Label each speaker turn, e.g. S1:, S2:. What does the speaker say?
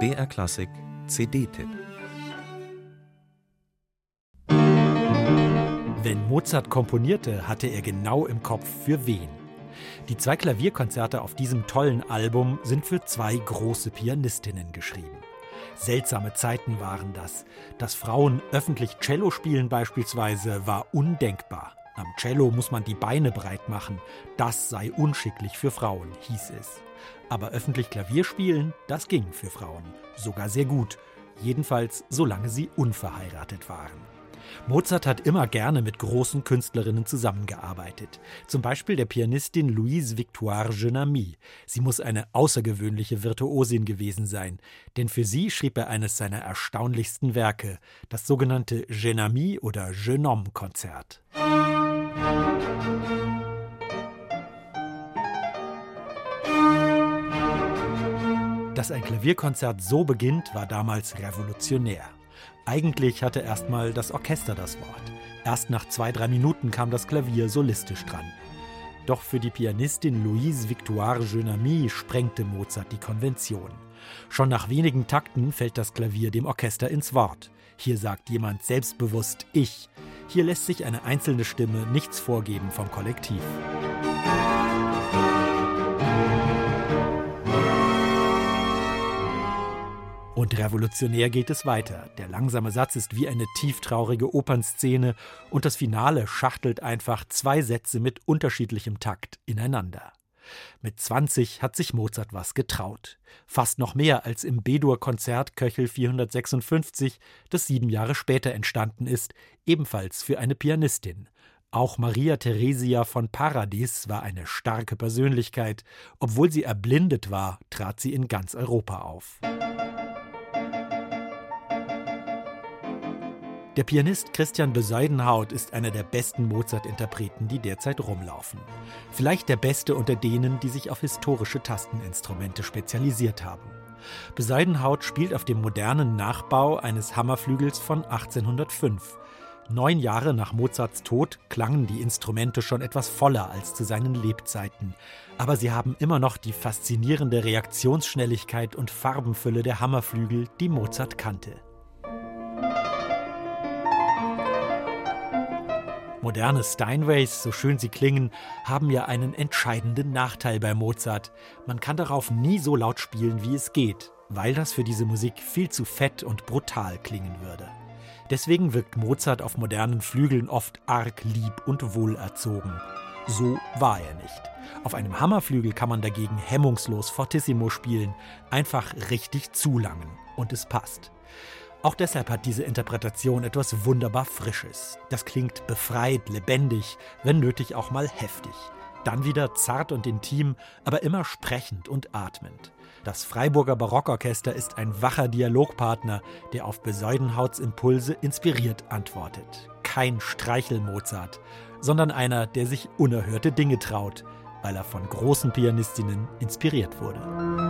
S1: BR Klassik CD-Tipp
S2: Wenn Mozart komponierte, hatte er genau im Kopf für wen. Die zwei Klavierkonzerte auf diesem tollen Album sind für zwei große Pianistinnen geschrieben. Seltsame Zeiten waren das. Dass Frauen öffentlich Cello spielen beispielsweise war undenkbar. Am Cello muss man die Beine breit machen. Das sei unschicklich für Frauen, hieß es. Aber öffentlich Klavier spielen, das ging für Frauen. Sogar sehr gut. Jedenfalls solange sie unverheiratet waren. Mozart hat immer gerne mit großen Künstlerinnen zusammengearbeitet. Zum Beispiel der Pianistin Louise Victoire Genami. Sie muss eine außergewöhnliche Virtuosin gewesen sein, denn für sie schrieb er eines seiner erstaunlichsten Werke, das sogenannte Genami oder Genome-Konzert. Dass ein Klavierkonzert so beginnt, war damals revolutionär. Eigentlich hatte erstmal das Orchester das Wort. Erst nach zwei, drei Minuten kam das Klavier solistisch dran. Doch für die Pianistin Louise Victoire Genami sprengte Mozart die Konvention. Schon nach wenigen Takten fällt das Klavier dem Orchester ins Wort. Hier sagt jemand selbstbewusst Ich. Hier lässt sich eine einzelne Stimme nichts vorgeben vom Kollektiv. Und revolutionär geht es weiter. Der langsame Satz ist wie eine tieftraurige Opernszene und das Finale schachtelt einfach zwei Sätze mit unterschiedlichem Takt ineinander. Mit 20 hat sich Mozart was getraut. Fast noch mehr als im B-Dur-Konzert Köchel 456, das sieben Jahre später entstanden ist, ebenfalls für eine Pianistin. Auch Maria Theresia von Paradis war eine starke Persönlichkeit. Obwohl sie erblindet war, trat sie in ganz Europa auf. Der Pianist Christian Besuidenhout ist einer der besten Mozart-Interpreten, die derzeit rumlaufen. Vielleicht der beste unter denen, die sich auf historische Tasteninstrumente spezialisiert haben. Besuidenhout spielt auf dem modernen Nachbau eines Hammerflügels von 1805. Neun Jahre nach Mozarts Tod klangen die Instrumente schon etwas voller als zu seinen Lebzeiten. Aber sie haben immer noch die faszinierende Reaktionsschnelligkeit und Farbenfülle der Hammerflügel, die Mozart kannte. Moderne Steinways, so schön sie klingen, haben ja einen entscheidenden Nachteil bei Mozart. Man kann darauf nie so laut spielen, wie es geht, weil das für diese Musik viel zu fett und brutal klingen würde. Deswegen wirkt Mozart auf modernen Flügeln oft arg lieb und wohlerzogen. So war er nicht. Auf einem Hammerflügel kann man dagegen hemmungslos Fortissimo spielen, einfach richtig zulangen. Und es passt. Auch deshalb hat diese Interpretation etwas wunderbar Frisches. Das klingt befreit, lebendig, wenn nötig auch mal heftig. Dann wieder zart und intim, aber immer sprechend und atmend. Das Freiburger Barockorchester ist ein wacher Dialogpartner, der auf Besäudenhauts Impulse inspiriert antwortet. Kein Streichel-Mozart, sondern einer, der sich unerhörte Dinge traut, weil er von großen Pianistinnen inspiriert wurde.